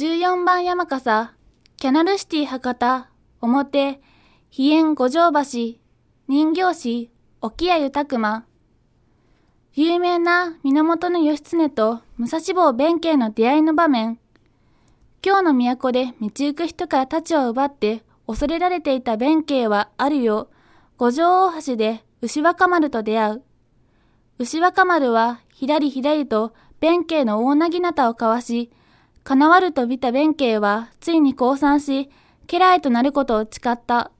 14番山笠、キャナルシティ博多、表、飛燕五条橋、人形師、沖谷豊馬。有名な源義経と武蔵坊弁慶の出会いの場面。今日の都で道行く人から太刀を奪って恐れられていた弁慶はあるよ。五条大橋で牛若丸と出会う。牛若丸はひらりひらりと弁慶の大なぎなたを交わし、叶わると見た弁慶はついに降参し、家来となることを誓った。